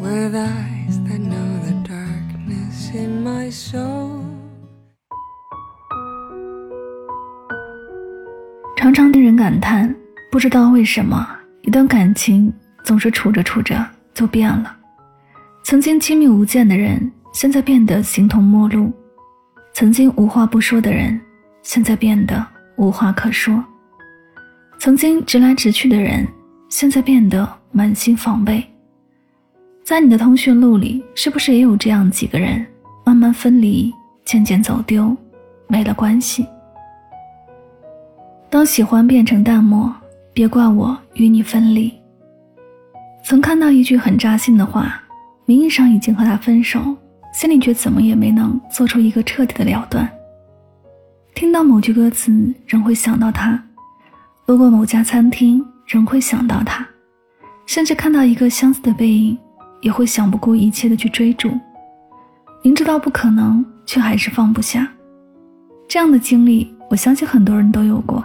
With eyes that know the darkness in my soul. 常常令人感叹不知道为什么一段感情总是处着处着就变了。曾经亲密无间的人现在变得形同陌路曾经无话不说的人现在变得无话可说。曾经直来直去的人现在变得满心防备。在你的通讯录里，是不是也有这样几个人，慢慢分离，渐渐走丢，没了关系？当喜欢变成淡漠，别怪我与你分离。曾看到一句很扎心的话，名义上已经和他分手，心里却怎么也没能做出一个彻底的了断。听到某句歌词，仍会想到他；路过某家餐厅，仍会想到他；甚至看到一个相似的背影。也会想不顾一切的去追逐，明知道不可能，却还是放不下。这样的经历，我相信很多人都有过。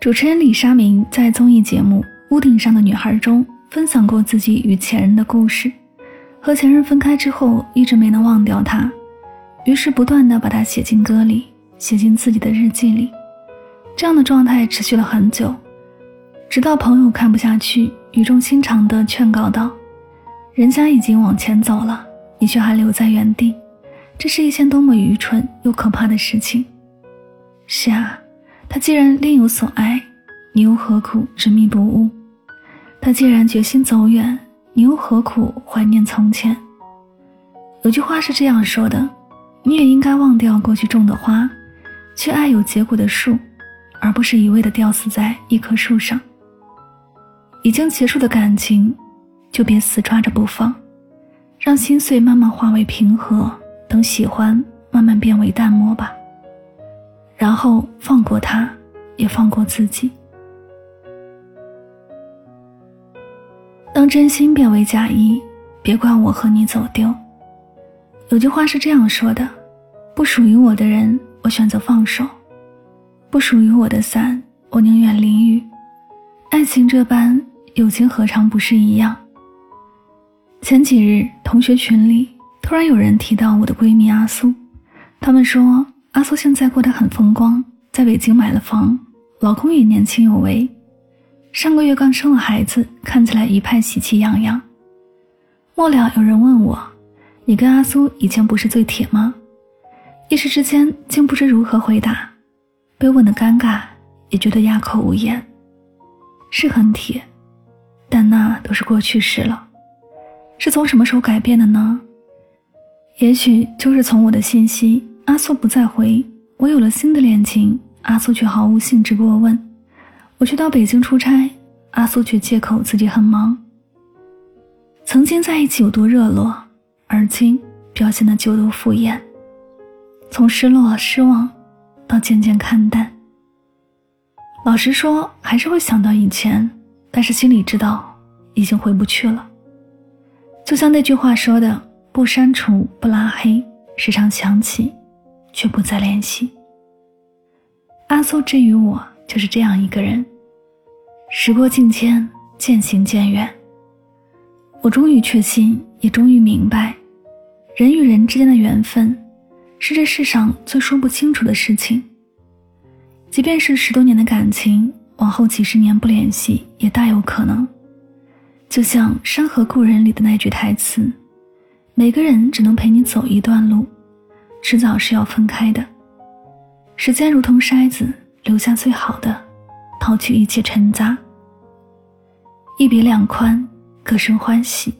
主持人李莎明在综艺节目《屋顶上的女孩》中分享过自己与前任的故事。和前任分开之后，一直没能忘掉他，于是不断的把他写进歌里，写进自己的日记里。这样的状态持续了很久。直到朋友看不下去，语重心长地劝告道：“人家已经往前走了，你却还留在原地，这是一件多么愚蠢又可怕的事情。”是啊，他既然另有所爱，你又何苦执迷不悟？他既然决心走远，你又何苦怀念从前？有句话是这样说的：“你也应该忘掉过去种的花，去爱有结果的树，而不是一味地吊死在一棵树上。”已经结束的感情，就别死抓着不放，让心碎慢慢化为平和，等喜欢慢慢变为淡漠吧。然后放过他，也放过自己。当真心变为假意，别怪我和你走丢。有句话是这样说的：不属于我的人，我选择放手；不属于我的伞，我宁愿淋雨。爱情这般，友情何尝不是一样？前几日，同学群里突然有人提到我的闺蜜阿苏，他们说阿苏现在过得很风光，在北京买了房，老公也年轻有为，上个月刚生了孩子，看起来一派喜气洋洋。末了，有人问我：“你跟阿苏以前不是最铁吗？”一时之间竟不知如何回答，被问的尴尬，也觉得哑口无言。是很铁，但那都是过去式了。是从什么时候改变的呢？也许就是从我的信息，阿苏不再回；我有了新的恋情，阿苏却毫无兴致过问；我去到北京出差，阿苏却借口自己很忙。曾经在一起有多热络，而今表现的就都敷衍。从失落、失望，到渐渐看淡。老实说，还是会想到以前，但是心里知道已经回不去了。就像那句话说的：“不删除，不拉黑，时常想起，却不再联系。”阿苏之于我就是这样一个人。时过境迁，渐行渐远。我终于确信，也终于明白，人与人之间的缘分，是这世上最说不清楚的事情。即便是十多年的感情，往后几十年不联系也大有可能。就像《山河故人》里的那句台词：“每个人只能陪你走一段路，迟早是要分开的。时间如同筛子，留下最好的，抛去一切尘渣。一别两宽，各生欢喜，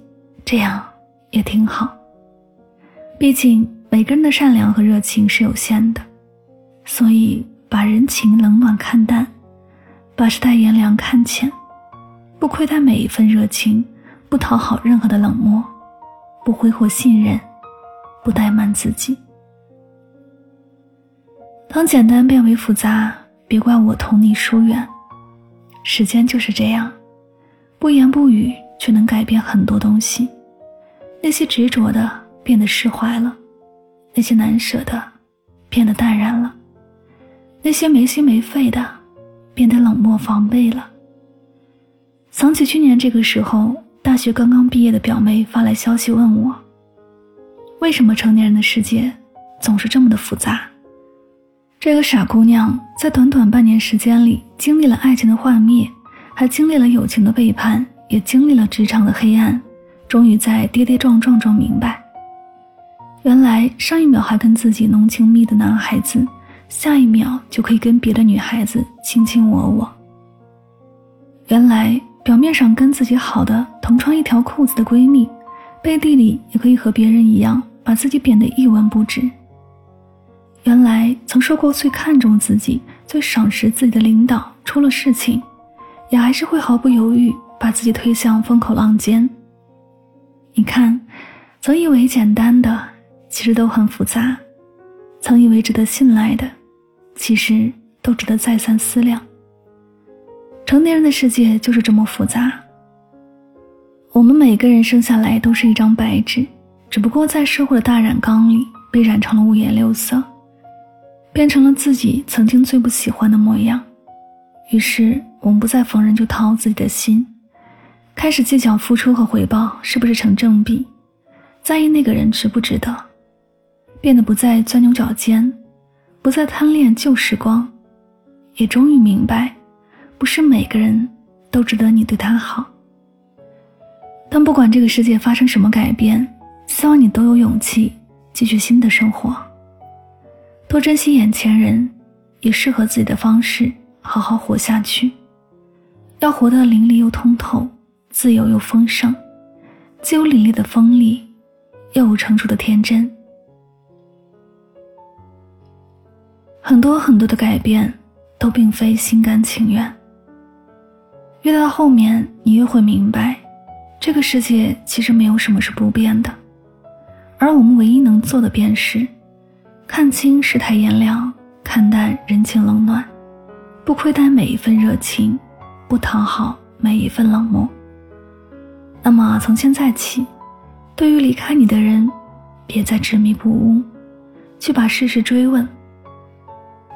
这样也挺好。毕竟每个人的善良和热情是有限的，所以。”把人情冷暖看淡，把世态炎凉看浅，不亏待每一份热情，不讨好任何的冷漠，不挥霍信任，不怠慢自己。当简单变为复杂，别怪我同你疏远。时间就是这样，不言不语却能改变很多东西。那些执着的变得释怀了，那些难舍的变得淡然了，那些没心没肺的变得冷漠防备了。想起去年这个时候，大学刚刚毕业的表妹发来消息问我：“为什么成年人的世界总是这么的复杂？”这个傻姑娘在短短半年时间里，经历了爱情的幻灭，还经历了友情的背叛，也经历了职场的黑暗，终于在跌跌撞撞中明白，原来上一秒还跟自己浓情蜜的男孩子，下一秒就可以跟别的女孩子卿卿我我。原来表面上跟自己好的同穿一条裤子的闺蜜，背地里也可以和别人一样，把自己贬得一文不值。原来曾说过最看重自己、最赏识自己的领导出了事情，也还是会毫不犹豫把自己推向风口浪尖。你看，曾以为简单的，其实都很复杂；曾以为值得信赖的，其实都值得再三思量。成年人的世界就是这么复杂。我们每个人生下来都是一张白纸，只不过在社会的大染缸里被染成了五颜六色。变成了自己曾经最不喜欢的模样，于是我们不再逢人就掏自己的心，开始计较付出和回报是不是成正比，在意那个人值不值得，变得不再钻牛角尖，不再贪恋旧时光，也终于明白，不是每个人都值得你对他好。但不管这个世界发生什么改变，希望你都有勇气继续新的生活。多珍惜眼前人，以适合自己的方式好好活下去。要活得淋漓又通透，自由又丰盛，既有凛冽的锋利，又有成熟的天真。很多很多的改变，都并非心甘情愿。越到后面，你越会明白，这个世界其实没有什么是不变的，而我们唯一能做的便是。看清世态炎凉，看淡人情冷暖，不亏待每一份热情，不讨好每一份冷漠。那么从现在起，对于离开你的人，别再执迷不悟，去把事实追问；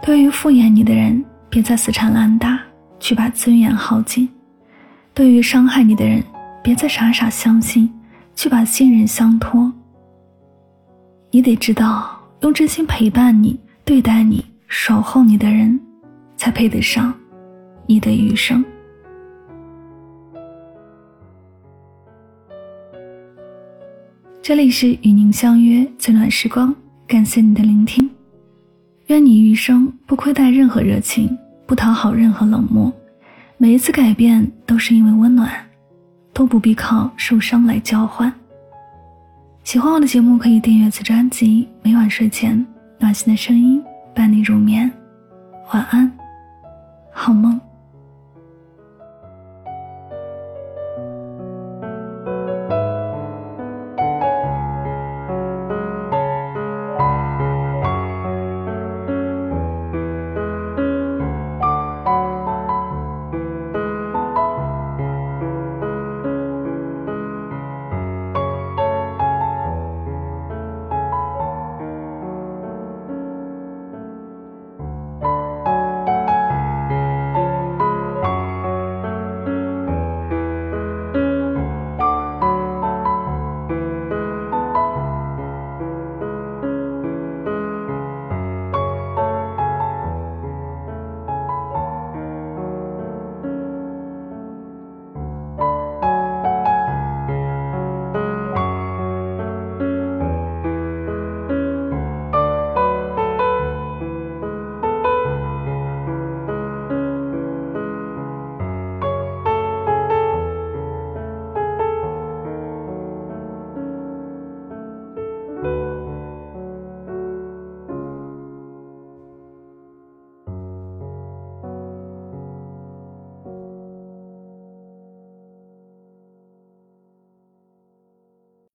对于敷衍你的人，别再死缠烂打，去把尊严耗尽；对于伤害你的人，别再傻傻相信，去把信任相托。你得知道。用真心陪伴你、对待你、守候你的人，才配得上你的余生。这里是与您相约最暖时光，感谢你的聆听。愿你余生不亏待任何热情，不讨好任何冷漠。每一次改变都是因为温暖，都不必靠受伤来交换。喜欢我的节目，可以订阅此专辑。每晚睡前，暖心的声音伴你入眠。晚安，好梦。